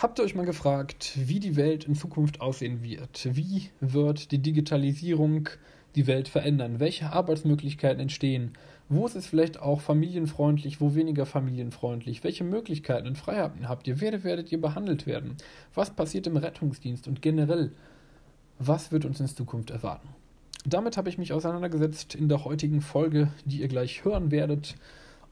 Habt ihr euch mal gefragt, wie die Welt in Zukunft aussehen wird? Wie wird die Digitalisierung die Welt verändern? Welche Arbeitsmöglichkeiten entstehen? Wo ist es vielleicht auch familienfreundlich, wo weniger familienfreundlich? Welche Möglichkeiten und Freiheiten habt ihr? Wer werdet ihr behandelt werden? Was passiert im Rettungsdienst und generell? Was wird uns in Zukunft erwarten? Damit habe ich mich auseinandergesetzt in der heutigen Folge, die ihr gleich hören werdet.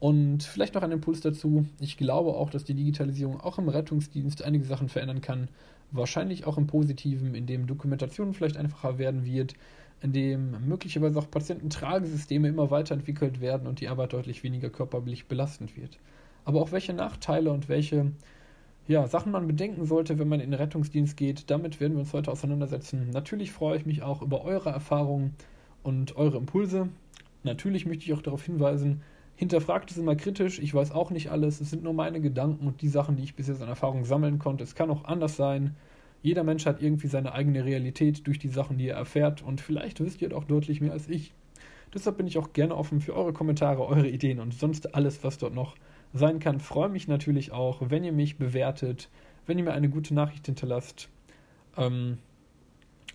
Und vielleicht noch ein Impuls dazu. Ich glaube auch, dass die Digitalisierung auch im Rettungsdienst einige Sachen verändern kann. Wahrscheinlich auch im Positiven, indem Dokumentation vielleicht einfacher werden wird, indem möglicherweise auch Patiententragesysteme immer weiterentwickelt werden und die Arbeit deutlich weniger körperlich belastend wird. Aber auch welche Nachteile und welche ja, Sachen man bedenken sollte, wenn man in den Rettungsdienst geht, damit werden wir uns heute auseinandersetzen. Natürlich freue ich mich auch über eure Erfahrungen und eure Impulse. Natürlich möchte ich auch darauf hinweisen, hinterfragt es immer kritisch. Ich weiß auch nicht alles. Es sind nur meine Gedanken und die Sachen, die ich bis jetzt an Erfahrung sammeln konnte. Es kann auch anders sein. Jeder Mensch hat irgendwie seine eigene Realität durch die Sachen, die er erfährt. Und vielleicht wisst ihr doch deutlich mehr als ich. Deshalb bin ich auch gerne offen für eure Kommentare, eure Ideen und sonst alles, was dort noch sein kann. Freue mich natürlich auch, wenn ihr mich bewertet, wenn ihr mir eine gute Nachricht hinterlasst. Ähm,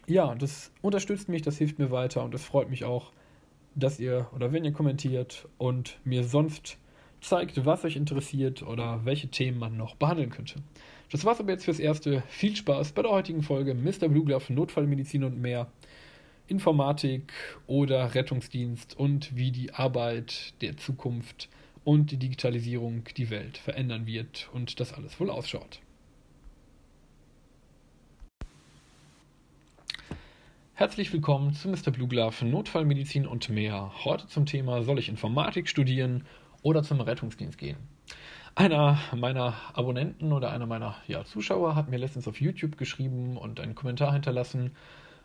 ja, das unterstützt mich, das hilft mir weiter und es freut mich auch, dass ihr oder wenn ihr kommentiert und mir sonst zeigt, was euch interessiert oder welche Themen man noch behandeln könnte. Das war's aber jetzt fürs Erste. Viel Spaß bei der heutigen Folge Mr. Blue Glove, Notfallmedizin und mehr. Informatik oder Rettungsdienst und wie die Arbeit der Zukunft und die Digitalisierung die Welt verändern wird und das alles wohl ausschaut. Herzlich willkommen zu Mr. Blue Glove, Notfallmedizin und mehr. Heute zum Thema, soll ich Informatik studieren oder zum Rettungsdienst gehen? Einer meiner Abonnenten oder einer meiner ja, Zuschauer hat mir letztens auf YouTube geschrieben und einen Kommentar hinterlassen,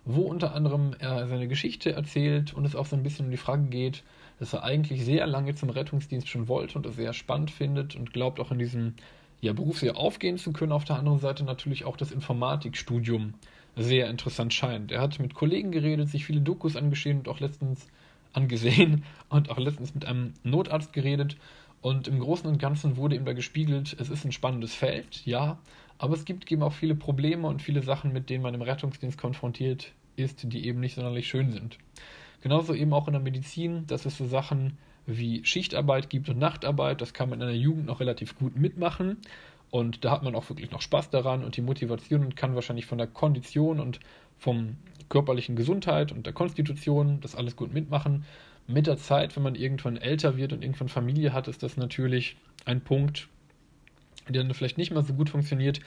wo unter anderem er seine Geschichte erzählt und es auch so ein bisschen um die Frage geht, dass er eigentlich sehr lange zum Rettungsdienst schon wollte und es sehr spannend findet und glaubt auch in diesem ja, Beruf sehr aufgehen zu können. Auf der anderen Seite natürlich auch das Informatikstudium sehr interessant scheint. Er hat mit Kollegen geredet, sich viele Dokus angesehen und auch letztens angesehen und auch letztens mit einem Notarzt geredet. Und im Großen und Ganzen wurde ihm da gespiegelt, es ist ein spannendes Feld, ja, aber es gibt eben auch viele Probleme und viele Sachen, mit denen man im Rettungsdienst konfrontiert ist, die eben nicht sonderlich schön sind. Genauso eben auch in der Medizin, dass es so Sachen wie Schichtarbeit gibt und Nachtarbeit, das kann man in der Jugend noch relativ gut mitmachen. Und da hat man auch wirklich noch Spaß daran und die Motivation und kann wahrscheinlich von der Kondition und vom körperlichen Gesundheit und der Konstitution das alles gut mitmachen. Mit der Zeit, wenn man irgendwann älter wird und irgendwann Familie hat, ist das natürlich ein Punkt, der dann vielleicht nicht mehr so gut funktioniert.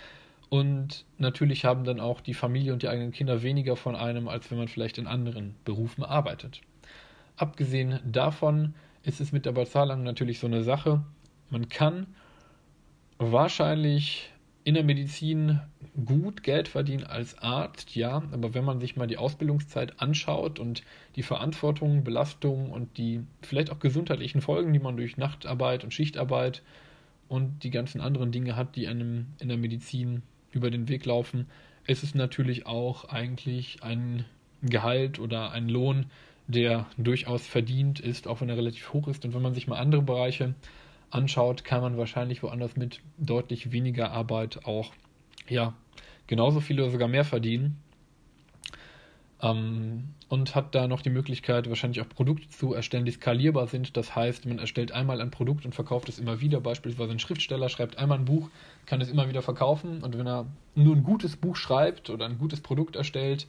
Und natürlich haben dann auch die Familie und die eigenen Kinder weniger von einem, als wenn man vielleicht in anderen Berufen arbeitet. Abgesehen davon ist es mit der Bezahlung natürlich so eine Sache. Man kann wahrscheinlich in der Medizin gut Geld verdienen als Arzt, ja, aber wenn man sich mal die Ausbildungszeit anschaut und die Verantwortung, Belastung und die vielleicht auch gesundheitlichen Folgen, die man durch Nachtarbeit und Schichtarbeit und die ganzen anderen Dinge hat, die einem in der Medizin über den Weg laufen, ist es natürlich auch eigentlich ein Gehalt oder ein Lohn, der durchaus verdient ist, auch wenn er relativ hoch ist. Und wenn man sich mal andere Bereiche anschaut, kann man wahrscheinlich woanders mit deutlich weniger Arbeit auch ja, genauso viel oder sogar mehr verdienen. Ähm, und hat da noch die Möglichkeit, wahrscheinlich auch Produkte zu erstellen, die skalierbar sind. Das heißt, man erstellt einmal ein Produkt und verkauft es immer wieder. Beispielsweise ein Schriftsteller schreibt einmal ein Buch, kann es immer wieder verkaufen. Und wenn er nur ein gutes Buch schreibt oder ein gutes Produkt erstellt,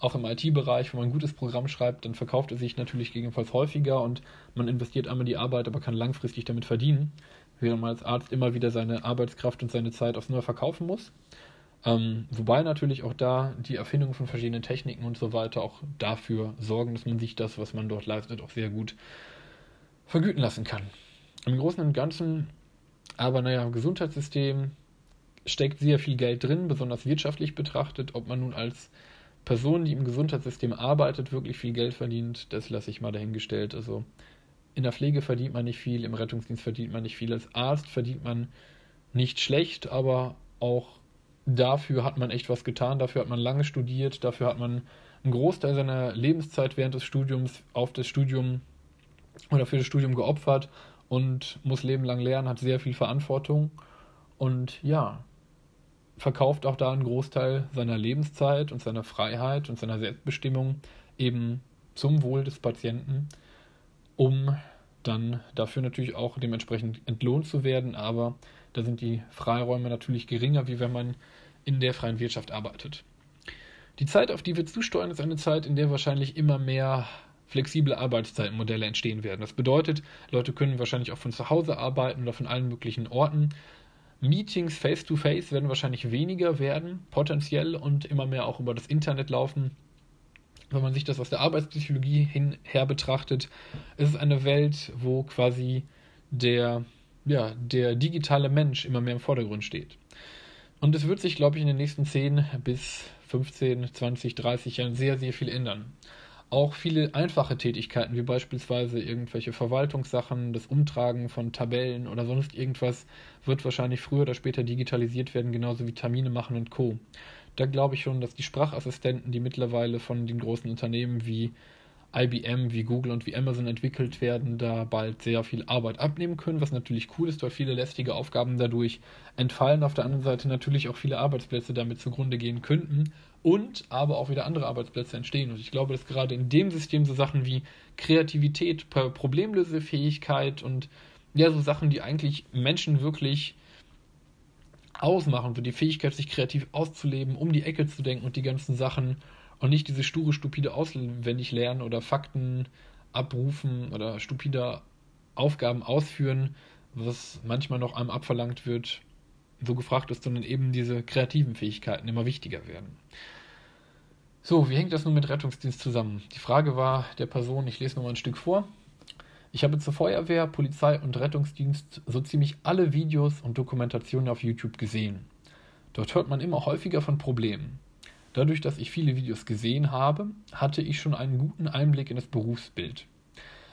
auch im IT-Bereich, wo man ein gutes Programm schreibt, dann verkauft es sich natürlich gegebenenfalls häufiger und man investiert einmal die Arbeit, aber kann langfristig damit verdienen, während man als Arzt immer wieder seine Arbeitskraft und seine Zeit aufs Neue verkaufen muss. Ähm, wobei natürlich auch da die Erfindung von verschiedenen Techniken und so weiter auch dafür sorgen, dass man sich das, was man dort leistet, auch sehr gut vergüten lassen kann. Im Großen und Ganzen, aber naja, im Gesundheitssystem steckt sehr viel Geld drin, besonders wirtschaftlich betrachtet, ob man nun als Person, die im Gesundheitssystem arbeitet, wirklich viel Geld verdient, das lasse ich mal dahingestellt. Also in der Pflege verdient man nicht viel, im Rettungsdienst verdient man nicht viel, als Arzt verdient man nicht schlecht, aber auch dafür hat man echt was getan, dafür hat man lange studiert, dafür hat man einen Großteil seiner Lebenszeit während des Studiums auf das Studium oder für das Studium geopfert und muss lebenlang lernen, hat sehr viel Verantwortung. Und ja, verkauft auch da einen Großteil seiner Lebenszeit und seiner Freiheit und seiner Selbstbestimmung eben zum Wohl des Patienten, um dann dafür natürlich auch dementsprechend entlohnt zu werden, aber da sind die Freiräume natürlich geringer, wie wenn man in der freien Wirtschaft arbeitet. Die Zeit, auf die wir zusteuern, ist eine Zeit, in der wahrscheinlich immer mehr flexible Arbeitszeitmodelle entstehen werden. Das bedeutet, Leute können wahrscheinlich auch von zu Hause arbeiten oder von allen möglichen Orten. Meetings face-to-face -face werden wahrscheinlich weniger werden, potenziell und immer mehr auch über das Internet laufen. Wenn man sich das aus der Arbeitspsychologie hin, her betrachtet, ist es eine Welt, wo quasi der, ja, der digitale Mensch immer mehr im Vordergrund steht. Und es wird sich, glaube ich, in den nächsten 10 bis 15, 20, 30 Jahren sehr, sehr viel ändern. Auch viele einfache Tätigkeiten, wie beispielsweise irgendwelche Verwaltungssachen, das Umtragen von Tabellen oder sonst irgendwas, wird wahrscheinlich früher oder später digitalisiert werden, genauso wie Termine machen und Co. Da glaube ich schon, dass die Sprachassistenten, die mittlerweile von den großen Unternehmen wie IBM, wie Google und wie Amazon entwickelt werden, da bald sehr viel Arbeit abnehmen können, was natürlich cool ist, weil viele lästige Aufgaben dadurch entfallen. Auf der anderen Seite natürlich auch viele Arbeitsplätze damit zugrunde gehen könnten und aber auch wieder andere Arbeitsplätze entstehen. Und ich glaube, dass gerade in dem System so Sachen wie Kreativität, Problemlösefähigkeit und ja, so Sachen, die eigentlich Menschen wirklich ausmachen, so die Fähigkeit, sich kreativ auszuleben, um die Ecke zu denken und die ganzen Sachen und nicht diese sture, stupide auswendig lernen oder Fakten abrufen oder stupide Aufgaben ausführen, was manchmal noch einem abverlangt wird, so gefragt ist, sondern eben diese kreativen Fähigkeiten immer wichtiger werden. So, wie hängt das nun mit Rettungsdienst zusammen? Die Frage war der Person, ich lese nochmal ein Stück vor. Ich habe zur Feuerwehr, Polizei und Rettungsdienst so ziemlich alle Videos und Dokumentationen auf YouTube gesehen. Dort hört man immer häufiger von Problemen. Dadurch, dass ich viele Videos gesehen habe, hatte ich schon einen guten Einblick in das Berufsbild.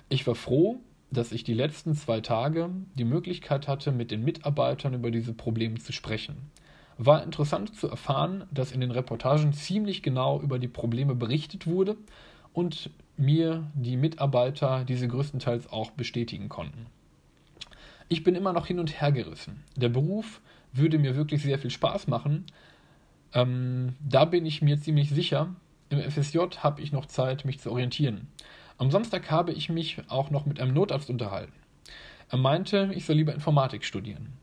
Ich war froh, dass ich die letzten zwei Tage die Möglichkeit hatte, mit den Mitarbeitern über diese Probleme zu sprechen. War interessant zu erfahren, dass in den Reportagen ziemlich genau über die Probleme berichtet wurde und mir die Mitarbeiter diese größtenteils auch bestätigen konnten. Ich bin immer noch hin und her gerissen. Der Beruf würde mir wirklich sehr viel Spaß machen, ähm, da bin ich mir ziemlich sicher, im FSJ habe ich noch Zeit, mich zu orientieren. Am Samstag habe ich mich auch noch mit einem Notarzt unterhalten. Er meinte, ich soll lieber Informatik studieren.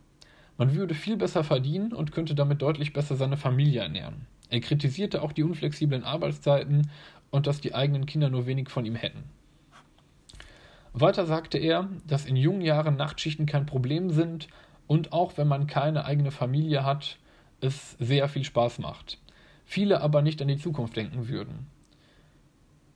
Man würde viel besser verdienen und könnte damit deutlich besser seine Familie ernähren. Er kritisierte auch die unflexiblen Arbeitszeiten und dass die eigenen Kinder nur wenig von ihm hätten. Weiter sagte er, dass in jungen Jahren Nachtschichten kein Problem sind und auch wenn man keine eigene Familie hat, es sehr viel Spaß macht. Viele aber nicht an die Zukunft denken würden.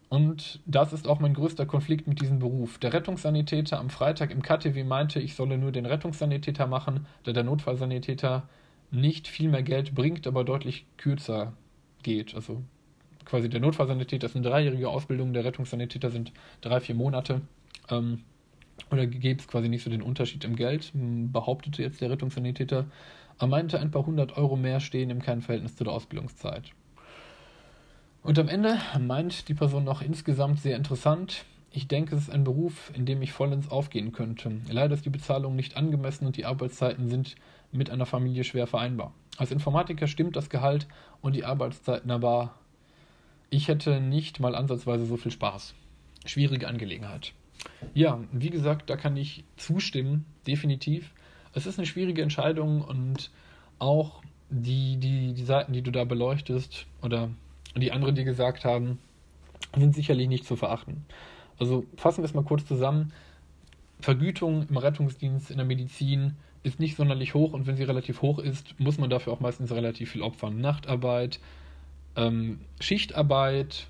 Und das ist auch mein größter Konflikt mit diesem Beruf. Der Rettungssanitäter am Freitag im KTW meinte, ich solle nur den Rettungssanitäter machen, da der Notfallsanitäter nicht viel mehr Geld bringt, aber deutlich kürzer geht. Also quasi der Notfallsanitäter ist eine dreijährige Ausbildung, der Rettungssanitäter sind drei, vier Monate. Ähm, oder gäbe es quasi nicht so den Unterschied im Geld, behauptete jetzt der Rettungssanitäter. Er meinte, ein paar hundert Euro mehr stehen im kein Verhältnis zu der Ausbildungszeit. Und am Ende meint die Person noch insgesamt sehr interessant. Ich denke, es ist ein Beruf, in dem ich vollends aufgehen könnte. Leider ist die Bezahlung nicht angemessen und die Arbeitszeiten sind mit einer Familie schwer vereinbar. Als Informatiker stimmt das Gehalt und die Arbeitszeiten, aber ich hätte nicht mal ansatzweise so viel Spaß. Schwierige Angelegenheit. Ja, wie gesagt, da kann ich zustimmen, definitiv es ist eine schwierige Entscheidung und auch die, die, die Seiten, die du da beleuchtest oder die anderen, die gesagt haben, sind sicherlich nicht zu verachten. Also fassen wir es mal kurz zusammen. Vergütung im Rettungsdienst, in der Medizin ist nicht sonderlich hoch und wenn sie relativ hoch ist, muss man dafür auch meistens relativ viel opfern. Nachtarbeit, ähm, Schichtarbeit,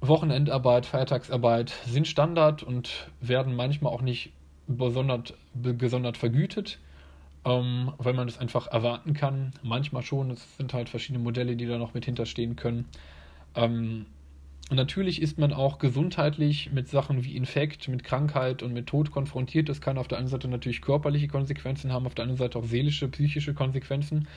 Wochenendarbeit, Feiertagsarbeit sind Standard und werden manchmal auch nicht gesondert vergütet, ähm, weil man das einfach erwarten kann. Manchmal schon, es sind halt verschiedene Modelle, die da noch mit hinterstehen können. Ähm, natürlich ist man auch gesundheitlich mit Sachen wie Infekt, mit Krankheit und mit Tod konfrontiert. Das kann auf der einen Seite natürlich körperliche Konsequenzen haben, auf der anderen Seite auch seelische, psychische Konsequenzen.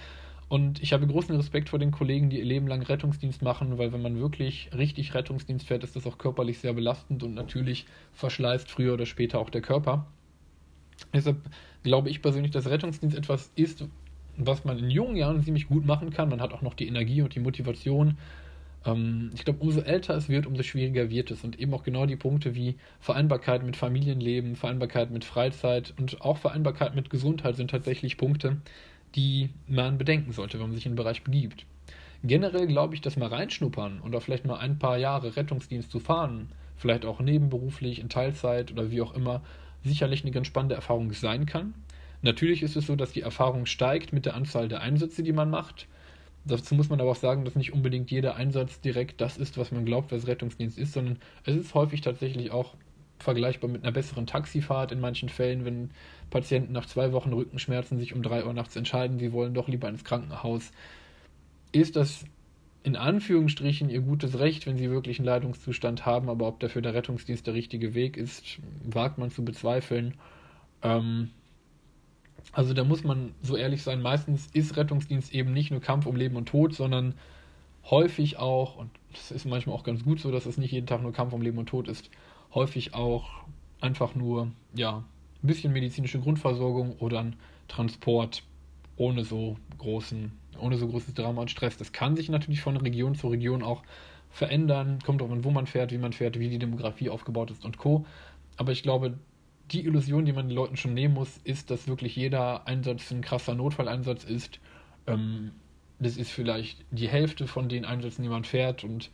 Und ich habe großen Respekt vor den Kollegen, die ihr Leben lang Rettungsdienst machen, weil wenn man wirklich richtig Rettungsdienst fährt, ist das auch körperlich sehr belastend und natürlich verschleißt früher oder später auch der Körper. Deshalb glaube ich persönlich, dass Rettungsdienst etwas ist, was man in jungen Jahren ziemlich gut machen kann. Man hat auch noch die Energie und die Motivation. Ähm, ich glaube, umso älter es wird, umso schwieriger wird es. Und eben auch genau die Punkte wie Vereinbarkeit mit Familienleben, Vereinbarkeit mit Freizeit und auch Vereinbarkeit mit Gesundheit sind tatsächlich Punkte, die man bedenken sollte, wenn man sich in den Bereich begibt. Generell glaube ich, dass mal reinschnuppern und auch vielleicht mal ein paar Jahre Rettungsdienst zu fahren, vielleicht auch nebenberuflich, in Teilzeit oder wie auch immer, sicherlich eine ganz spannende Erfahrung sein kann. Natürlich ist es so, dass die Erfahrung steigt mit der Anzahl der Einsätze, die man macht. Dazu muss man aber auch sagen, dass nicht unbedingt jeder Einsatz direkt das ist, was man glaubt, was Rettungsdienst ist, sondern es ist häufig tatsächlich auch vergleichbar mit einer besseren Taxifahrt in manchen Fällen, wenn Patienten nach zwei Wochen Rückenschmerzen sich um drei Uhr nachts entscheiden, sie wollen doch lieber ins Krankenhaus. Ist das in Anführungsstrichen ihr gutes Recht, wenn sie wirklich einen Leidungszustand haben, aber ob dafür der Rettungsdienst der richtige Weg ist, wagt man zu bezweifeln. Ähm, also da muss man so ehrlich sein, meistens ist Rettungsdienst eben nicht nur Kampf um Leben und Tod, sondern häufig auch, und das ist manchmal auch ganz gut so, dass es nicht jeden Tag nur Kampf um Leben und Tod ist, häufig auch einfach nur, ja, ein bisschen medizinische Grundversorgung oder ein Transport ohne so großen, ohne so großes Drama und Stress. Das kann sich natürlich von Region zu Region auch verändern, kommt darauf an, wo man fährt, wie man fährt, wie die Demografie aufgebaut ist und Co. Aber ich glaube, die Illusion, die man den Leuten schon nehmen muss, ist, dass wirklich jeder Einsatz ein krasser Notfalleinsatz ist. Ähm, das ist vielleicht die Hälfte von den Einsätzen, die man fährt und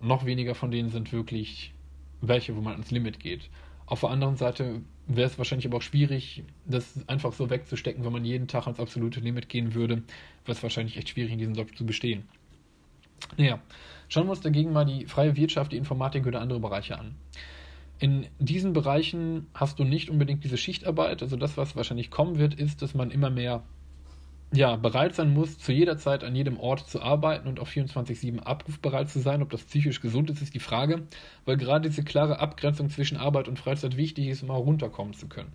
noch weniger von denen sind wirklich welche, wo man ans Limit geht. Auf der anderen Seite wäre es wahrscheinlich aber auch schwierig, das einfach so wegzustecken, wenn man jeden Tag ans absolute Limit gehen würde, wäre es wahrscheinlich echt schwierig, in diesem Job zu bestehen. Naja, schauen wir uns dagegen mal die freie Wirtschaft, die Informatik oder andere Bereiche an. In diesen Bereichen hast du nicht unbedingt diese Schichtarbeit. Also das, was wahrscheinlich kommen wird, ist, dass man immer mehr ja, bereit sein muss, zu jeder Zeit an jedem Ort zu arbeiten und auf 24-7 abrufbereit zu sein. Ob das psychisch gesund ist, ist die Frage, weil gerade diese klare Abgrenzung zwischen Arbeit und Freizeit wichtig ist, um mal runterkommen zu können.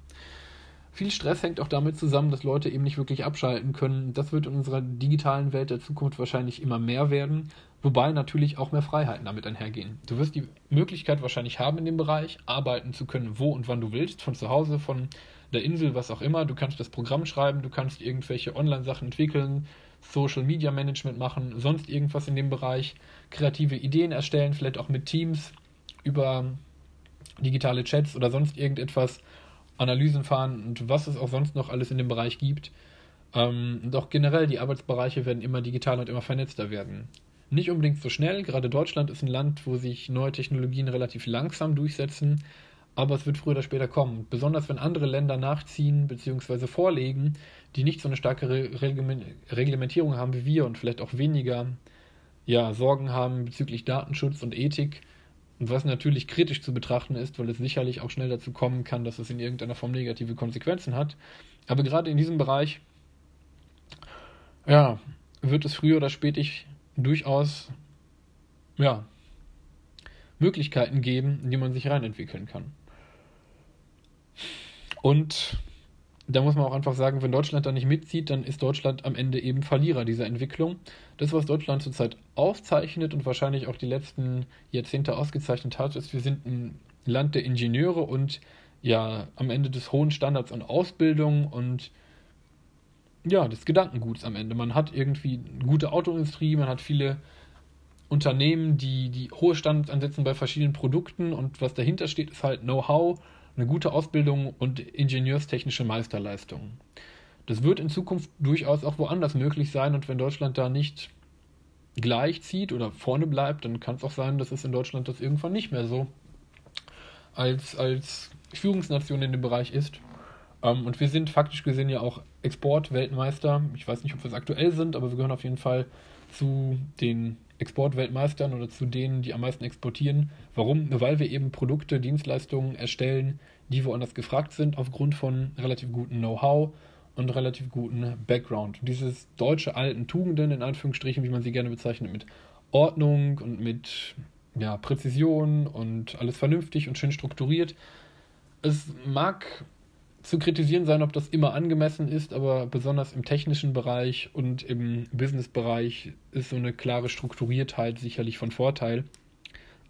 Viel Stress hängt auch damit zusammen, dass Leute eben nicht wirklich abschalten können. Das wird in unserer digitalen Welt der Zukunft wahrscheinlich immer mehr werden, wobei natürlich auch mehr Freiheiten damit einhergehen. Du wirst die Möglichkeit wahrscheinlich haben in dem Bereich, arbeiten zu können, wo und wann du willst, von zu Hause, von der Insel, was auch immer. Du kannst das Programm schreiben, du kannst irgendwelche Online-Sachen entwickeln, Social Media Management machen, sonst irgendwas in dem Bereich, kreative Ideen erstellen, vielleicht auch mit Teams über digitale Chats oder sonst irgendetwas, Analysen fahren und was es auch sonst noch alles in dem Bereich gibt. Ähm, auch generell, die Arbeitsbereiche werden immer digitaler und immer vernetzter werden. Nicht unbedingt so schnell, gerade Deutschland ist ein Land, wo sich neue Technologien relativ langsam durchsetzen, aber es wird früher oder später kommen. Besonders wenn andere Länder nachziehen bzw. vorlegen, die nicht so eine starke Reglementierung haben wie wir und vielleicht auch weniger ja, Sorgen haben bezüglich Datenschutz und Ethik. Was natürlich kritisch zu betrachten ist, weil es sicherlich auch schnell dazu kommen kann, dass es in irgendeiner Form negative Konsequenzen hat. Aber gerade in diesem Bereich, ja, wird es früher oder später durchaus, ja, Möglichkeiten geben, in die man sich reinentwickeln kann. Und da muss man auch einfach sagen, wenn Deutschland da nicht mitzieht, dann ist Deutschland am Ende eben Verlierer dieser Entwicklung. Das, was Deutschland zurzeit auszeichnet und wahrscheinlich auch die letzten Jahrzehnte ausgezeichnet hat, ist, wir sind ein Land der Ingenieure und ja, am Ende des hohen Standards an Ausbildung und ja, des Gedankenguts am Ende. Man hat irgendwie eine gute Autoindustrie, man hat viele Unternehmen, die, die hohe Standards ansetzen bei verschiedenen Produkten und was dahinter steht, ist halt Know-how eine gute Ausbildung und ingenieurstechnische Meisterleistung. Das wird in Zukunft durchaus auch woanders möglich sein und wenn Deutschland da nicht gleich zieht oder vorne bleibt, dann kann es auch sein, dass es in Deutschland das irgendwann nicht mehr so als, als Führungsnation in dem Bereich ist. Ähm, und wir sind faktisch gesehen ja auch Exportweltmeister. Ich weiß nicht, ob wir es aktuell sind, aber wir gehören auf jeden Fall zu den Exportweltmeistern oder zu denen, die am meisten exportieren. Warum? Weil wir eben Produkte, Dienstleistungen erstellen, die woanders gefragt sind, aufgrund von relativ gutem Know-how und relativ guten Background. Dieses deutsche alten Tugenden, in Anführungsstrichen, wie man sie gerne bezeichnet, mit Ordnung und mit ja, Präzision und alles vernünftig und schön strukturiert. Es mag zu kritisieren sein, ob das immer angemessen ist, aber besonders im technischen Bereich und im Business-Bereich ist so eine klare Strukturiertheit sicherlich von Vorteil.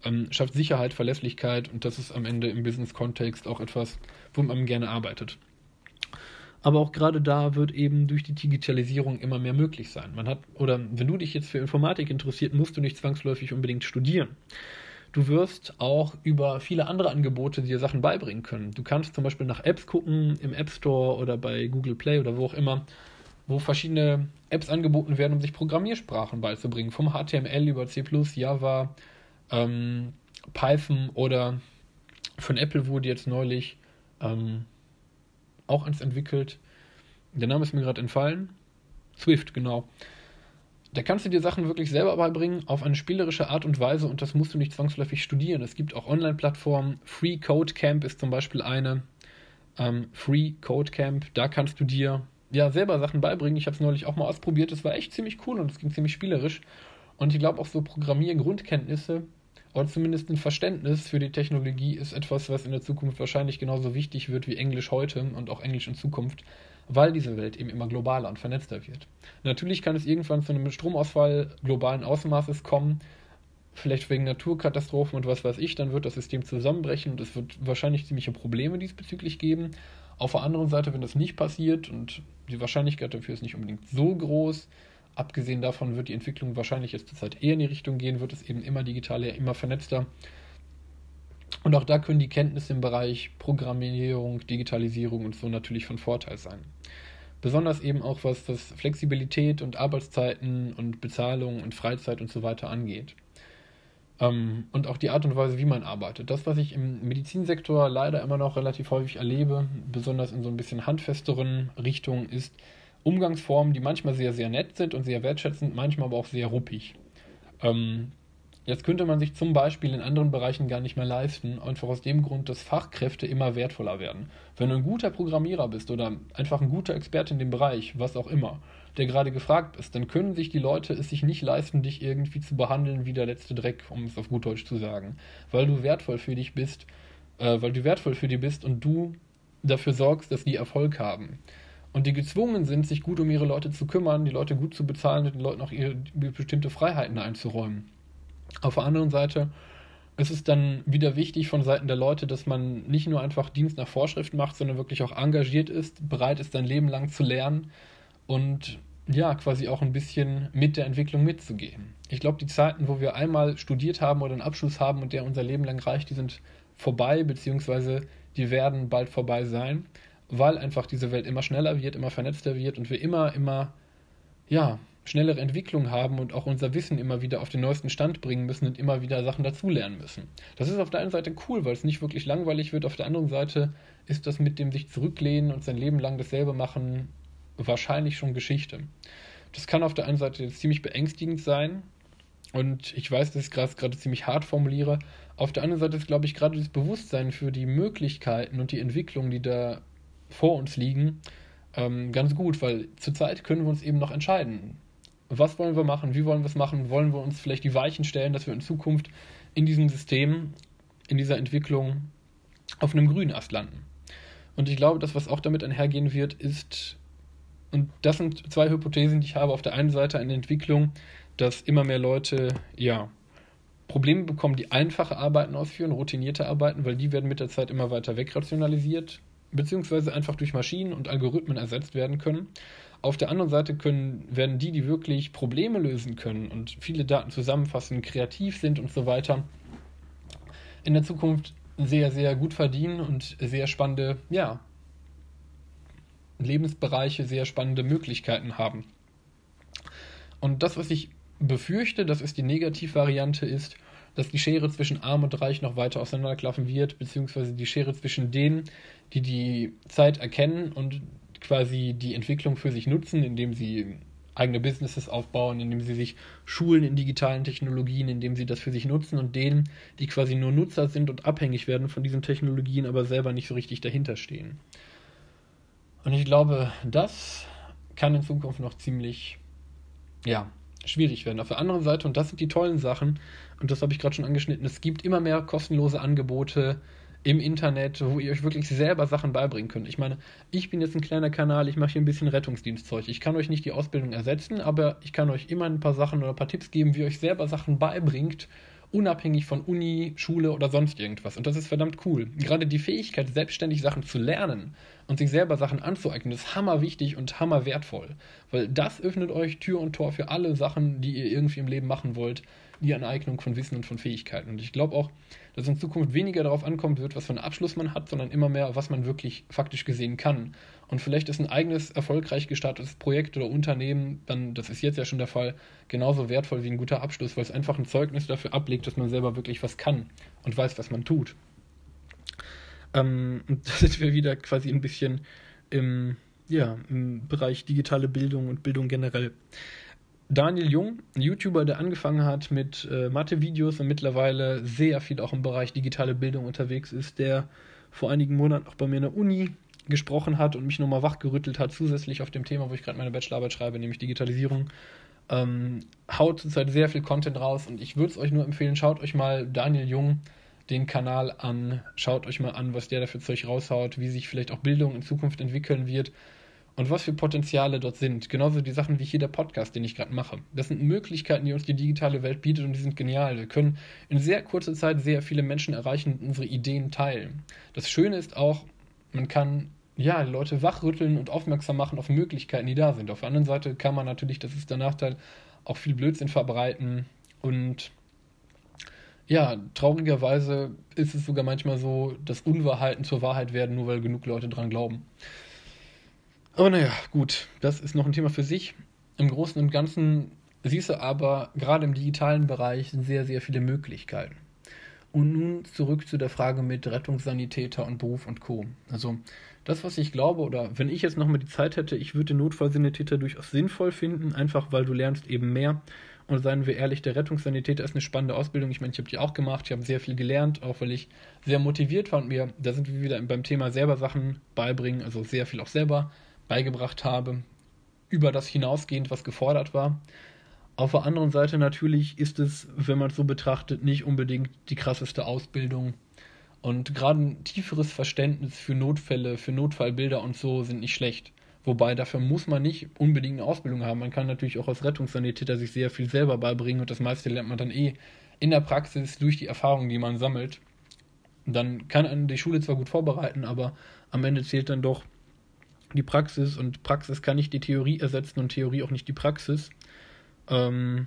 Ähm, schafft Sicherheit, Verlässlichkeit und das ist am Ende im Business-Kontext auch etwas, womit man gerne arbeitet. Aber auch gerade da wird eben durch die Digitalisierung immer mehr möglich sein. Man hat, oder wenn du dich jetzt für Informatik interessiert, musst du nicht zwangsläufig unbedingt studieren. Du wirst auch über viele andere Angebote dir Sachen beibringen können. Du kannst zum Beispiel nach Apps gucken im App Store oder bei Google Play oder wo auch immer, wo verschiedene Apps angeboten werden, um sich Programmiersprachen beizubringen. Vom HTML über C, Java, ähm, Python oder von Apple wurde jetzt neulich ähm, auch eins entwickelt. Der Name ist mir gerade entfallen. Swift, genau. Da kannst du dir Sachen wirklich selber beibringen auf eine spielerische Art und Weise und das musst du nicht zwangsläufig studieren. Es gibt auch Online-Plattformen. Free Code Camp ist zum Beispiel eine. Ähm, Free Code Camp, da kannst du dir ja selber Sachen beibringen. Ich habe es neulich auch mal ausprobiert. Es war echt ziemlich cool und es ging ziemlich spielerisch. Und ich glaube auch so Programmier-Grundkenntnisse oder zumindest ein Verständnis für die Technologie ist etwas, was in der Zukunft wahrscheinlich genauso wichtig wird wie Englisch heute und auch Englisch in Zukunft, weil diese Welt eben immer globaler und vernetzter wird. Natürlich kann es irgendwann zu einem Stromausfall globalen Ausmaßes kommen, vielleicht wegen Naturkatastrophen und was weiß ich, dann wird das System zusammenbrechen und es wird wahrscheinlich ziemliche Probleme diesbezüglich geben. Auf der anderen Seite, wenn das nicht passiert und die Wahrscheinlichkeit dafür ist nicht unbedingt so groß, Abgesehen davon wird die Entwicklung wahrscheinlich jetzt zurzeit eher in die Richtung gehen, wird es eben immer digitaler, immer vernetzter. Und auch da können die Kenntnisse im Bereich Programmierung, Digitalisierung und so natürlich von Vorteil sein. Besonders eben auch was das Flexibilität und Arbeitszeiten und Bezahlung und Freizeit und so weiter angeht. Ähm, und auch die Art und Weise, wie man arbeitet. Das, was ich im Medizinsektor leider immer noch relativ häufig erlebe, besonders in so ein bisschen handfesteren Richtungen, ist, Umgangsformen, die manchmal sehr, sehr nett sind und sehr wertschätzend, manchmal aber auch sehr ruppig. Ähm, jetzt könnte man sich zum Beispiel in anderen Bereichen gar nicht mehr leisten, einfach aus dem Grund, dass Fachkräfte immer wertvoller werden. Wenn du ein guter Programmierer bist oder einfach ein guter Experte in dem Bereich, was auch immer, der gerade gefragt ist, dann können sich die Leute es sich nicht leisten, dich irgendwie zu behandeln wie der letzte Dreck, um es auf gut Deutsch zu sagen. Weil du wertvoll für dich bist, äh, weil du wertvoll für die bist und du dafür sorgst, dass die Erfolg haben und die gezwungen sind, sich gut um ihre Leute zu kümmern, die Leute gut zu bezahlen und den Leuten auch ihre bestimmte Freiheiten einzuräumen. Auf der anderen Seite ist es dann wieder wichtig von Seiten der Leute, dass man nicht nur einfach Dienst nach Vorschrift macht, sondern wirklich auch engagiert ist, bereit ist, sein Leben lang zu lernen und ja, quasi auch ein bisschen mit der Entwicklung mitzugehen. Ich glaube, die Zeiten, wo wir einmal studiert haben oder einen Abschluss haben und der unser Leben lang reicht, die sind vorbei, beziehungsweise die werden bald vorbei sein weil einfach diese Welt immer schneller wird, immer vernetzter wird und wir immer, immer, ja, schnellere Entwicklung haben und auch unser Wissen immer wieder auf den neuesten Stand bringen müssen und immer wieder Sachen dazulernen müssen. Das ist auf der einen Seite cool, weil es nicht wirklich langweilig wird. Auf der anderen Seite ist das mit dem sich zurücklehnen und sein Leben lang dasselbe machen wahrscheinlich schon Geschichte. Das kann auf der einen Seite ziemlich beängstigend sein und ich weiß, dass ich es gerade ziemlich hart formuliere. Auf der anderen Seite ist, glaube ich, gerade das Bewusstsein für die Möglichkeiten und die Entwicklung, die da vor uns liegen, ähm, ganz gut, weil zurzeit können wir uns eben noch entscheiden. Was wollen wir machen? Wie wollen wir es machen? Wollen wir uns vielleicht die Weichen stellen, dass wir in Zukunft in diesem System, in dieser Entwicklung auf einem grünen Ast landen? Und ich glaube, das, was auch damit einhergehen wird, ist, und das sind zwei Hypothesen, die ich habe. Auf der einen Seite eine Entwicklung, dass immer mehr Leute, ja, Probleme bekommen, die einfache Arbeiten ausführen, routinierte Arbeiten, weil die werden mit der Zeit immer weiter wegrationalisiert beziehungsweise einfach durch Maschinen und Algorithmen ersetzt werden können. Auf der anderen Seite können, werden die, die wirklich Probleme lösen können und viele Daten zusammenfassen, kreativ sind und so weiter, in der Zukunft sehr, sehr gut verdienen und sehr spannende, ja, Lebensbereiche, sehr spannende Möglichkeiten haben. Und das, was ich befürchte, das ist die Negativvariante, ist, dass die Schere zwischen Arm und Reich noch weiter auseinanderklaffen wird, beziehungsweise die Schere zwischen denen, die die Zeit erkennen und quasi die Entwicklung für sich nutzen, indem sie eigene Businesses aufbauen, indem sie sich schulen in digitalen Technologien, indem sie das für sich nutzen und denen, die quasi nur Nutzer sind und abhängig werden von diesen Technologien, aber selber nicht so richtig dahinter stehen. Und ich glaube, das kann in Zukunft noch ziemlich, ja, schwierig werden. Auf der anderen Seite, und das sind die tollen Sachen, und das habe ich gerade schon angeschnitten, es gibt immer mehr kostenlose Angebote im Internet, wo ihr euch wirklich selber Sachen beibringen könnt. Ich meine, ich bin jetzt ein kleiner Kanal, ich mache hier ein bisschen Rettungsdienstzeug. Ich kann euch nicht die Ausbildung ersetzen, aber ich kann euch immer ein paar Sachen oder ein paar Tipps geben, wie ihr euch selber Sachen beibringt, unabhängig von Uni, Schule oder sonst irgendwas. Und das ist verdammt cool. Gerade die Fähigkeit, selbstständig Sachen zu lernen und sich selber Sachen anzueignen, ist hammer wichtig und hammer wertvoll. Weil das öffnet euch Tür und Tor für alle Sachen, die ihr irgendwie im Leben machen wollt, die Aneignung von Wissen und von Fähigkeiten. Und ich glaube auch, dass in Zukunft weniger darauf ankommen wird, was für einen Abschluss man hat, sondern immer mehr, was man wirklich faktisch gesehen kann. Und vielleicht ist ein eigenes, erfolgreich gestartetes Projekt oder Unternehmen, dann, das ist jetzt ja schon der Fall, genauso wertvoll wie ein guter Abschluss, weil es einfach ein Zeugnis dafür ablegt, dass man selber wirklich was kann und weiß, was man tut. Ähm, und da sind wir wieder quasi ein bisschen im, ja, im Bereich digitale Bildung und Bildung generell. Daniel Jung, ein YouTuber, der angefangen hat mit äh, Mathe-Videos und mittlerweile sehr viel auch im Bereich digitale Bildung unterwegs ist, der vor einigen Monaten auch bei mir in der Uni gesprochen hat und mich nochmal wachgerüttelt hat, zusätzlich auf dem Thema, wo ich gerade meine Bachelorarbeit schreibe, nämlich Digitalisierung. Ähm, haut zurzeit sehr viel Content raus und ich würde es euch nur empfehlen, schaut euch mal Daniel Jung den Kanal an, schaut euch mal an, was der dafür Zeug raushaut, wie sich vielleicht auch Bildung in Zukunft entwickeln wird und was für Potenziale dort sind. Genauso die Sachen wie hier der Podcast, den ich gerade mache. Das sind Möglichkeiten, die uns die digitale Welt bietet und die sind genial. Wir können in sehr kurzer Zeit sehr viele Menschen erreichen und unsere Ideen teilen. Das Schöne ist auch, man kann ja, Leute wachrütteln und aufmerksam machen auf Möglichkeiten, die da sind. Auf der anderen Seite kann man natürlich, das ist der Nachteil, auch viel Blödsinn verbreiten und ja, traurigerweise ist es sogar manchmal so, dass Unwahrheiten zur Wahrheit werden, nur weil genug Leute dran glauben. Aber naja, gut, das ist noch ein Thema für sich. Im Großen und Ganzen siehst du aber gerade im digitalen Bereich sehr, sehr viele Möglichkeiten. Und nun zurück zu der Frage mit Rettungssanitäter und Beruf und Co. Also das, was ich glaube, oder wenn ich jetzt nochmal die Zeit hätte, ich würde den Notfallsanitäter durchaus sinnvoll finden, einfach weil du lernst eben mehr. Und seien wir ehrlich, der Rettungssanitäter ist eine spannende Ausbildung. Ich meine, ich habe die auch gemacht, ich habe sehr viel gelernt, auch weil ich sehr motiviert war und mir, da sind wir wieder beim Thema selber Sachen beibringen, also sehr viel auch selber beigebracht habe, über das hinausgehend, was gefordert war. Auf der anderen Seite natürlich ist es, wenn man es so betrachtet, nicht unbedingt die krasseste Ausbildung. Und gerade ein tieferes Verständnis für Notfälle, für Notfallbilder und so sind nicht schlecht. Wobei dafür muss man nicht unbedingt eine Ausbildung haben. Man kann natürlich auch als Rettungssanitäter sich sehr viel selber beibringen und das meiste lernt man dann eh in der Praxis durch die Erfahrungen, die man sammelt. Dann kann die Schule zwar gut vorbereiten, aber am Ende zählt dann doch die Praxis und Praxis kann nicht die Theorie ersetzen und Theorie auch nicht die Praxis. Ähm,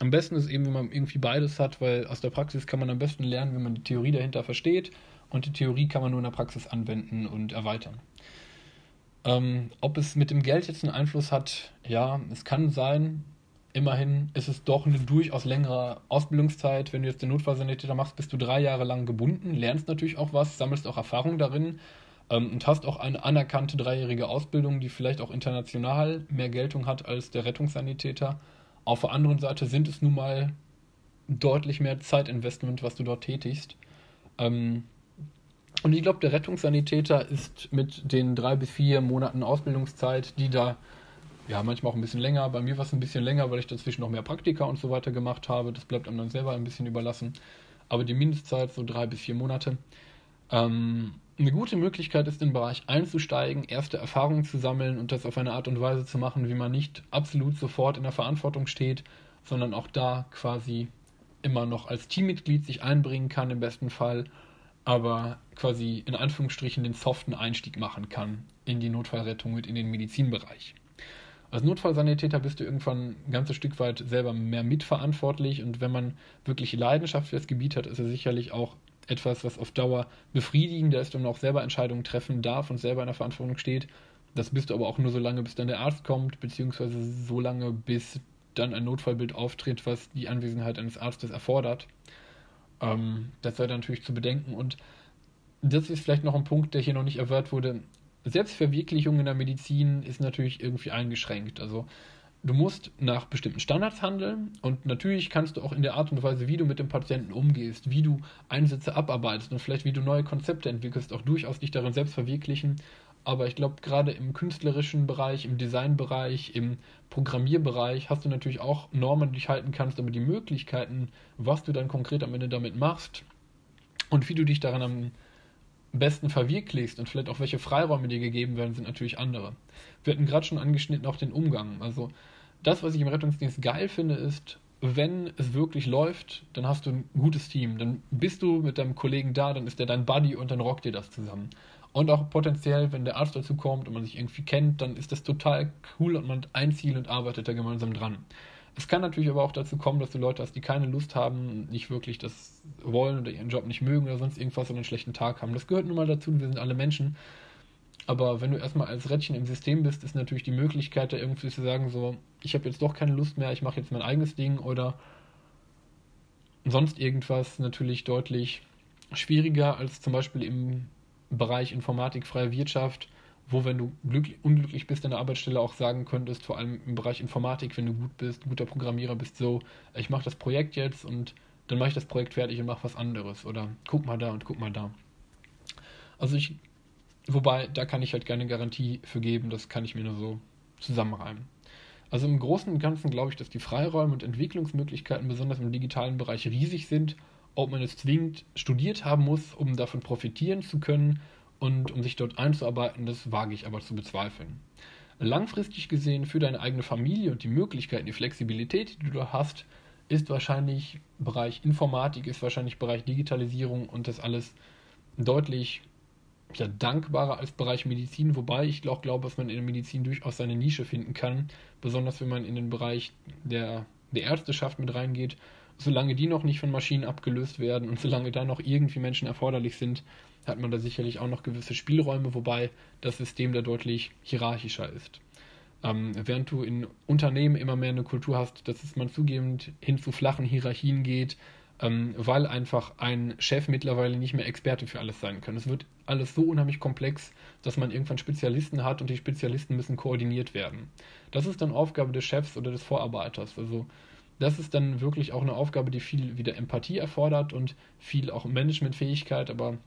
am besten ist eben, wenn man irgendwie beides hat, weil aus der Praxis kann man am besten lernen, wenn man die Theorie dahinter versteht und die Theorie kann man nur in der Praxis anwenden und erweitern. Ähm, ob es mit dem Geld jetzt einen Einfluss hat, ja, es kann sein. Immerhin ist es doch eine durchaus längere Ausbildungszeit. Wenn du jetzt den Notfallsanitäter machst, bist du drei Jahre lang gebunden, lernst natürlich auch was, sammelst auch Erfahrung darin ähm, und hast auch eine anerkannte dreijährige Ausbildung, die vielleicht auch international mehr Geltung hat als der Rettungssanitäter. Auf der anderen Seite sind es nun mal deutlich mehr Zeitinvestment, was du dort tätigst. Ähm, und ich glaube, der Rettungssanitäter ist mit den drei bis vier Monaten Ausbildungszeit, die da ja manchmal auch ein bisschen länger, bei mir war es ein bisschen länger, weil ich dazwischen noch mehr Praktika und so weiter gemacht habe. Das bleibt einem dann selber ein bisschen überlassen. Aber die Mindestzeit so drei bis vier Monate. Ähm, eine gute Möglichkeit ist, in den Bereich einzusteigen, erste Erfahrungen zu sammeln und das auf eine Art und Weise zu machen, wie man nicht absolut sofort in der Verantwortung steht, sondern auch da quasi immer noch als Teammitglied sich einbringen kann im besten Fall, aber quasi in Anführungsstrichen den soften Einstieg machen kann in die Notfallrettung und in den Medizinbereich. Als Notfallsanitäter bist du irgendwann ein ganzes Stück weit selber mehr mitverantwortlich und wenn man wirklich Leidenschaft für das Gebiet hat, ist er sicherlich auch etwas, was auf Dauer befriedigender ist und auch selber Entscheidungen treffen darf und selber in der Verantwortung steht. Das bist du aber auch nur so lange, bis dann der Arzt kommt, beziehungsweise so lange, bis dann ein Notfallbild auftritt, was die Anwesenheit eines Arztes erfordert. Ähm, das sei dann natürlich zu bedenken. Und das ist vielleicht noch ein Punkt, der hier noch nicht erwähnt wurde. Selbstverwirklichung in der Medizin ist natürlich irgendwie eingeschränkt. Also du musst nach bestimmten Standards handeln und natürlich kannst du auch in der Art und Weise, wie du mit dem Patienten umgehst, wie du Einsätze abarbeitest und vielleicht wie du neue Konzepte entwickelst, auch durchaus dich darin selbst verwirklichen. Aber ich glaube, gerade im künstlerischen Bereich, im Designbereich, im Programmierbereich hast du natürlich auch Normen, die du halten kannst, aber die Möglichkeiten, was du dann konkret am Ende damit machst und wie du dich daran am besten verwirklichst und vielleicht auch welche Freiräume dir gegeben werden, sind natürlich andere. Wir hatten gerade schon angeschnitten auch den Umgang. Also das, was ich im Rettungsdienst geil finde, ist, wenn es wirklich läuft, dann hast du ein gutes Team. Dann bist du mit deinem Kollegen da, dann ist der dein Buddy und dann rockt ihr das zusammen. Und auch potenziell, wenn der Arzt dazu kommt und man sich irgendwie kennt, dann ist das total cool und man hat ein Ziel und arbeitet da gemeinsam dran. Es kann natürlich aber auch dazu kommen, dass du Leute hast, die keine Lust haben, nicht wirklich das wollen oder ihren Job nicht mögen oder sonst irgendwas und einen schlechten Tag haben. Das gehört nun mal dazu, wir sind alle Menschen. Aber wenn du erstmal als Rädchen im System bist, ist natürlich die Möglichkeit, da irgendwie zu sagen, so, ich habe jetzt doch keine Lust mehr, ich mache jetzt mein eigenes Ding oder sonst irgendwas natürlich deutlich schwieriger als zum Beispiel im Bereich Informatik, freie Wirtschaft, wo, wenn du unglücklich bist an der Arbeitsstelle, auch sagen könntest, vor allem im Bereich Informatik, wenn du gut bist, guter Programmierer bist, so, ich mache das Projekt jetzt und dann mache ich das Projekt fertig und mache was anderes. Oder guck mal da und guck mal da. Also ich, wobei, da kann ich halt keine Garantie für geben, das kann ich mir nur so zusammenreimen. Also im Großen und Ganzen glaube ich, dass die Freiräume und Entwicklungsmöglichkeiten besonders im digitalen Bereich riesig sind. Ob man es zwingend studiert haben muss, um davon profitieren zu können, und um sich dort einzuarbeiten, das wage ich aber zu bezweifeln. Langfristig gesehen für deine eigene Familie und die Möglichkeiten, die Flexibilität, die du da hast, ist wahrscheinlich Bereich Informatik, ist wahrscheinlich Bereich Digitalisierung und das alles deutlich ja, dankbarer als Bereich Medizin, wobei ich auch glaube, dass man in der Medizin durchaus seine Nische finden kann, besonders wenn man in den Bereich der, der Ärzteschaft mit reingeht. Solange die noch nicht von Maschinen abgelöst werden und solange da noch irgendwie Menschen erforderlich sind, hat man da sicherlich auch noch gewisse Spielräume, wobei das System da deutlich hierarchischer ist. Ähm, während du in Unternehmen immer mehr eine Kultur hast, dass es man zugebend hin zu flachen Hierarchien geht, ähm, weil einfach ein Chef mittlerweile nicht mehr Experte für alles sein kann. Es wird alles so unheimlich komplex, dass man irgendwann Spezialisten hat und die Spezialisten müssen koordiniert werden. Das ist dann Aufgabe des Chefs oder des Vorarbeiters. Also das ist dann wirklich auch eine Aufgabe, die viel wieder Empathie erfordert und viel auch Managementfähigkeit, aber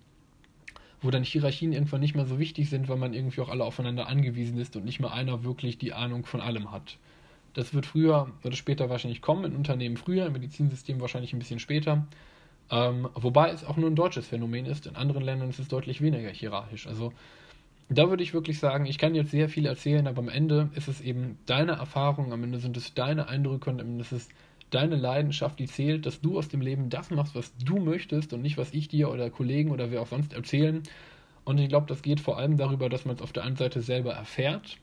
wo dann Hierarchien irgendwann nicht mehr so wichtig sind, weil man irgendwie auch alle aufeinander angewiesen ist und nicht mehr einer wirklich die Ahnung von allem hat. Das wird früher oder später wahrscheinlich kommen, in Unternehmen früher, im Medizinsystem wahrscheinlich ein bisschen später. Ähm, wobei es auch nur ein deutsches Phänomen ist. In anderen Ländern ist es deutlich weniger hierarchisch. Also da würde ich wirklich sagen, ich kann jetzt sehr viel erzählen, aber am Ende ist es eben deine Erfahrung, am Ende sind es deine Eindrücke und am Ende ist es deine Leidenschaft, die zählt, dass du aus dem Leben das machst, was du möchtest und nicht, was ich dir oder Kollegen oder wer auch sonst erzählen. Und ich glaube, das geht vor allem darüber, dass man es auf der einen Seite selber erfährt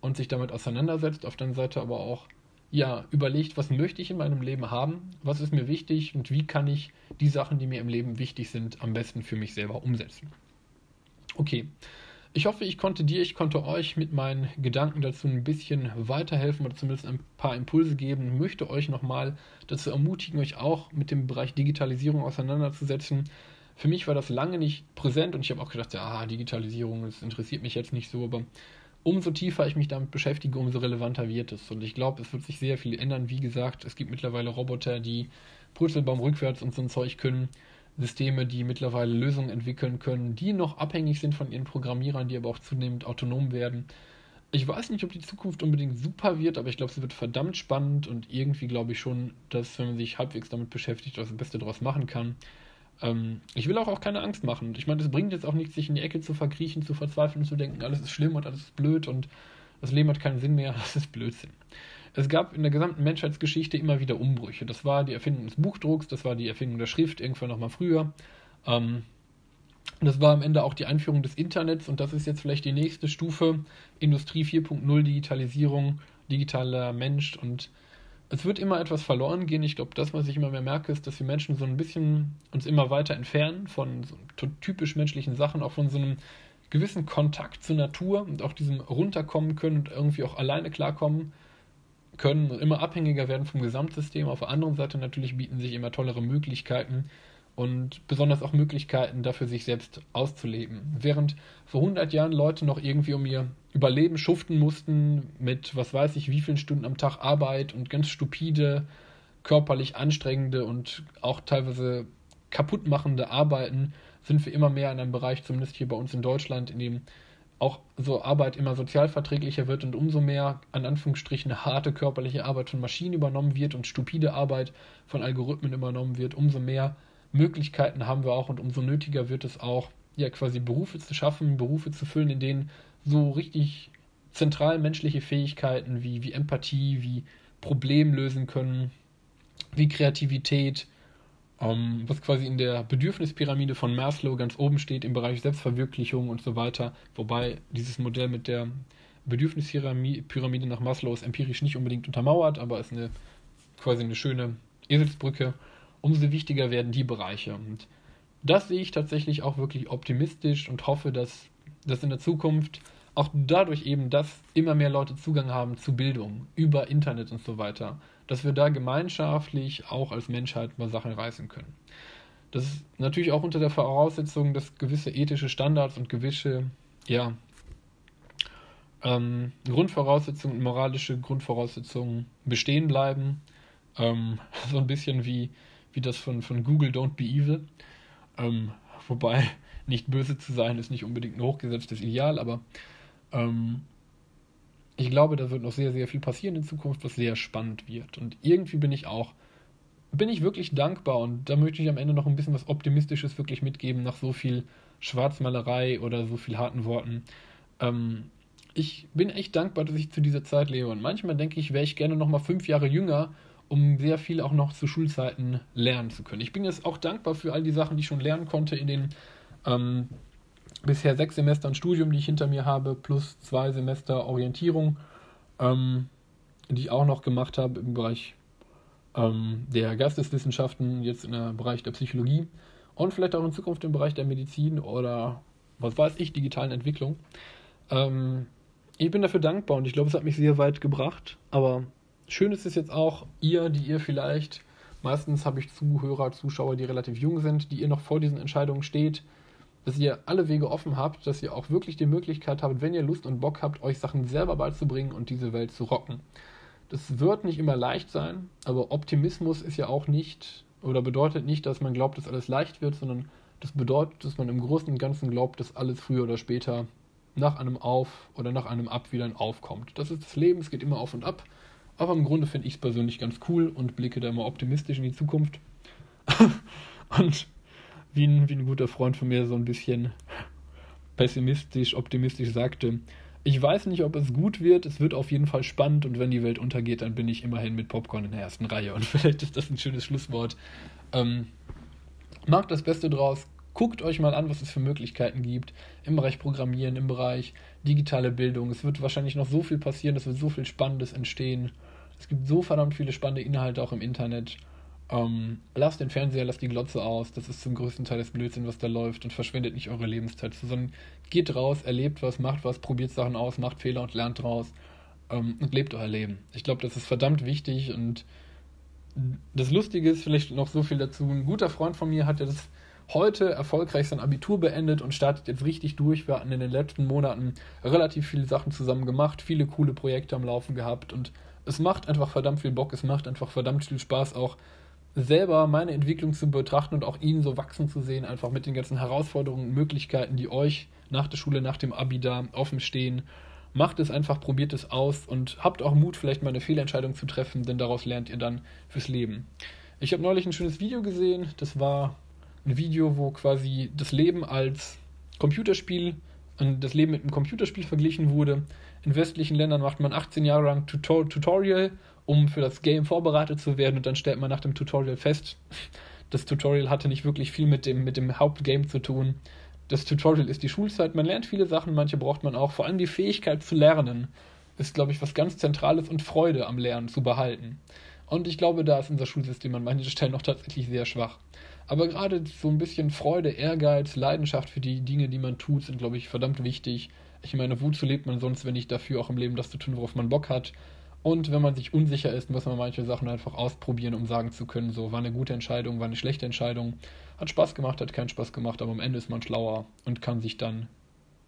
und sich damit auseinandersetzt, auf der anderen Seite aber auch ja, überlegt, was möchte ich in meinem Leben haben, was ist mir wichtig und wie kann ich die Sachen, die mir im Leben wichtig sind, am besten für mich selber umsetzen. Okay, ich hoffe, ich konnte dir, ich konnte euch mit meinen Gedanken dazu ein bisschen weiterhelfen oder zumindest ein paar Impulse geben. Ich möchte euch nochmal dazu ermutigen, euch auch mit dem Bereich Digitalisierung auseinanderzusetzen. Für mich war das lange nicht präsent und ich habe auch gedacht, ja, Digitalisierung, das interessiert mich jetzt nicht so, aber umso tiefer ich mich damit beschäftige, umso relevanter wird es. Und ich glaube, es wird sich sehr viel ändern. Wie gesagt, es gibt mittlerweile Roboter, die Purzelbaum rückwärts und so ein Zeug können. Systeme, die mittlerweile Lösungen entwickeln können, die noch abhängig sind von ihren Programmierern, die aber auch zunehmend autonom werden. Ich weiß nicht, ob die Zukunft unbedingt super wird, aber ich glaube, sie wird verdammt spannend und irgendwie glaube ich schon, dass wenn man sich halbwegs damit beschäftigt, das Beste daraus machen kann. Ähm, ich will auch, auch keine Angst machen. Ich meine, es bringt jetzt auch nichts, sich in die Ecke zu verkriechen, zu verzweifeln, zu denken, alles ist schlimm und alles ist blöd und das Leben hat keinen Sinn mehr. Das ist Blödsinn. Es gab in der gesamten Menschheitsgeschichte immer wieder Umbrüche. Das war die Erfindung des Buchdrucks, das war die Erfindung der Schrift irgendwann nochmal früher. Ähm, das war am Ende auch die Einführung des Internets und das ist jetzt vielleicht die nächste Stufe. Industrie 4.0, Digitalisierung, digitaler Mensch und es wird immer etwas verloren gehen. Ich glaube, das, was ich immer mehr merke, ist, dass wir Menschen so ein bisschen uns immer weiter entfernen von so typisch menschlichen Sachen, auch von so einem gewissen Kontakt zur Natur und auch diesem runterkommen können und irgendwie auch alleine klarkommen können immer abhängiger werden vom Gesamtsystem. Auf der anderen Seite natürlich bieten sich immer tollere Möglichkeiten und besonders auch Möglichkeiten dafür, sich selbst auszuleben. Während vor 100 Jahren Leute noch irgendwie um ihr Überleben schuften mussten mit, was weiß ich, wie vielen Stunden am Tag Arbeit und ganz stupide, körperlich anstrengende und auch teilweise kaputtmachende Arbeiten, sind wir immer mehr in einem Bereich, zumindest hier bei uns in Deutschland, in dem auch so Arbeit immer sozialverträglicher wird und umso mehr an Anführungsstrichen harte körperliche Arbeit von Maschinen übernommen wird und stupide Arbeit von Algorithmen übernommen wird, umso mehr Möglichkeiten haben wir auch und umso nötiger wird es auch, ja quasi Berufe zu schaffen, Berufe zu füllen, in denen so richtig zentral menschliche Fähigkeiten wie, wie Empathie, wie Problem lösen können, wie Kreativität, ähm, was quasi in der Bedürfnispyramide von Maslow ganz oben steht im Bereich Selbstverwirklichung und so weiter. Wobei dieses Modell mit der Bedürfnispyramide nach Maslow ist empirisch nicht unbedingt untermauert, aber ist eine quasi eine schöne Eselsbrücke. Umso wichtiger werden die Bereiche. Und das sehe ich tatsächlich auch wirklich optimistisch und hoffe, dass das in der Zukunft auch dadurch eben, dass immer mehr Leute Zugang haben zu Bildung über Internet und so weiter, dass wir da gemeinschaftlich auch als Menschheit mal Sachen reißen können. Das ist natürlich auch unter der Voraussetzung, dass gewisse ethische Standards und gewisse, ja, ähm, Grundvoraussetzungen und moralische Grundvoraussetzungen bestehen bleiben. Ähm, so ein bisschen wie, wie das von, von Google Don't Be Evil. Ähm, wobei nicht böse zu sein ist nicht unbedingt ein hochgesetztes Ideal, aber ähm, ich glaube, da wird noch sehr, sehr viel passieren in Zukunft, was sehr spannend wird. Und irgendwie bin ich auch, bin ich wirklich dankbar und da möchte ich am Ende noch ein bisschen was Optimistisches wirklich mitgeben, nach so viel Schwarzmalerei oder so viel harten Worten. Ähm, ich bin echt dankbar, dass ich zu dieser Zeit lebe. Und manchmal denke ich, wäre ich gerne noch mal fünf Jahre jünger, um sehr viel auch noch zu Schulzeiten lernen zu können. Ich bin jetzt auch dankbar für all die Sachen, die ich schon lernen konnte in den ähm, bisher sechs Semestern Studium, die ich hinter mir habe, plus zwei Semester Orientierung, ähm, die ich auch noch gemacht habe im Bereich ähm, der Geisteswissenschaften, jetzt im Bereich der Psychologie und vielleicht auch in Zukunft im Bereich der Medizin oder was weiß ich, digitalen Entwicklung. Ähm, ich bin dafür dankbar und ich glaube, es hat mich sehr weit gebracht. Aber schön ist es jetzt auch, ihr, die ihr vielleicht, meistens habe ich Zuhörer, Zuschauer, die relativ jung sind, die ihr noch vor diesen Entscheidungen steht, dass ihr alle Wege offen habt, dass ihr auch wirklich die Möglichkeit habt, wenn ihr Lust und Bock habt, euch Sachen selber beizubringen und diese Welt zu rocken. Das wird nicht immer leicht sein, aber Optimismus ist ja auch nicht oder bedeutet nicht, dass man glaubt, dass alles leicht wird, sondern das bedeutet, dass man im Großen und Ganzen glaubt, dass alles früher oder später nach einem Auf oder nach einem Ab wieder ein Aufkommt. Das ist das Leben, es geht immer auf und ab. Aber im Grunde finde ich es persönlich ganz cool und blicke da immer optimistisch in die Zukunft. und wie ein, wie ein guter Freund von mir so ein bisschen pessimistisch, optimistisch sagte, ich weiß nicht, ob es gut wird, es wird auf jeden Fall spannend und wenn die Welt untergeht, dann bin ich immerhin mit Popcorn in der ersten Reihe und vielleicht ist das ein schönes Schlusswort. Ähm, macht das Beste draus, guckt euch mal an, was es für Möglichkeiten gibt im Bereich Programmieren, im Bereich digitale Bildung. Es wird wahrscheinlich noch so viel passieren, es wird so viel Spannendes entstehen. Es gibt so verdammt viele spannende Inhalte auch im Internet. Ähm, lasst den Fernseher, lasst die Glotze aus. Das ist zum größten Teil das Blödsinn, was da läuft und verschwendet nicht eure Lebenszeit, sondern geht raus, erlebt was, macht was, probiert Sachen aus, macht Fehler und lernt draus ähm, und lebt euer Leben. Ich glaube, das ist verdammt wichtig und das Lustige ist vielleicht noch so viel dazu. Ein guter Freund von mir hat ja das heute erfolgreich sein Abitur beendet und startet jetzt richtig durch. Wir hatten in den letzten Monaten relativ viele Sachen zusammen gemacht, viele coole Projekte am Laufen gehabt und es macht einfach verdammt viel Bock, es macht einfach verdammt viel Spaß auch selber meine Entwicklung zu betrachten und auch ihn so wachsen zu sehen, einfach mit den ganzen Herausforderungen und Möglichkeiten, die euch nach der Schule, nach dem Abi da offen stehen. Macht es einfach, probiert es aus und habt auch Mut, vielleicht mal eine Fehlentscheidung zu treffen, denn daraus lernt ihr dann fürs Leben. Ich habe neulich ein schönes Video gesehen, das war ein Video, wo quasi das Leben als Computerspiel das Leben mit einem Computerspiel verglichen wurde. In westlichen Ländern macht man 18 Jahre lang Tutorial um für das Game vorbereitet zu werden und dann stellt man nach dem Tutorial fest, das Tutorial hatte nicht wirklich viel mit dem, mit dem Hauptgame zu tun. Das Tutorial ist die Schulzeit, man lernt viele Sachen, manche braucht man auch. Vor allem die Fähigkeit zu lernen ist, glaube ich, was ganz Zentrales und Freude am Lernen zu behalten. Und ich glaube, da ist unser Schulsystem an manchen Stellen noch tatsächlich sehr schwach. Aber gerade so ein bisschen Freude, Ehrgeiz, Leidenschaft für die Dinge, die man tut, sind, glaube ich, verdammt wichtig. Ich meine, wozu lebt man sonst, wenn nicht dafür, auch im Leben das zu tun, worauf man Bock hat? Und wenn man sich unsicher ist, muss man manche Sachen einfach ausprobieren, um sagen zu können, so war eine gute Entscheidung, war eine schlechte Entscheidung, hat Spaß gemacht, hat keinen Spaß gemacht, aber am Ende ist man schlauer und kann sich dann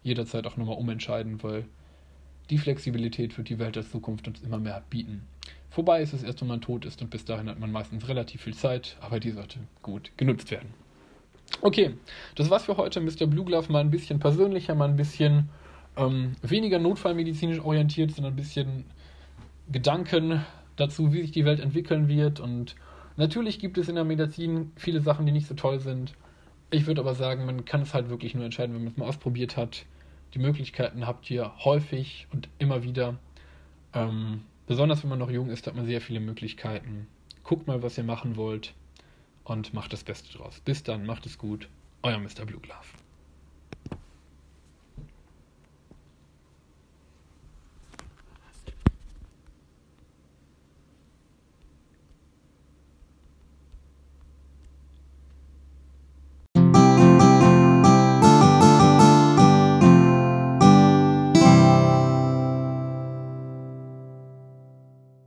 jederzeit auch nochmal umentscheiden, weil die Flexibilität wird die Welt der Zukunft uns immer mehr bieten. Vorbei ist es erst, wenn man tot ist und bis dahin hat man meistens relativ viel Zeit, aber die sollte gut genutzt werden. Okay, das war's für heute. Mr. Blue Glove mal ein bisschen persönlicher, mal ein bisschen ähm, weniger notfallmedizinisch orientiert, sondern ein bisschen Gedanken dazu, wie sich die Welt entwickeln wird. Und natürlich gibt es in der Medizin viele Sachen, die nicht so toll sind. Ich würde aber sagen, man kann es halt wirklich nur entscheiden, wenn man es mal ausprobiert hat. Die Möglichkeiten habt ihr häufig und immer wieder. Ähm, besonders wenn man noch jung ist, hat man sehr viele Möglichkeiten. guckt mal, was ihr machen wollt und macht das Beste draus. Bis dann, macht es gut. Euer Mr. Blue Glove.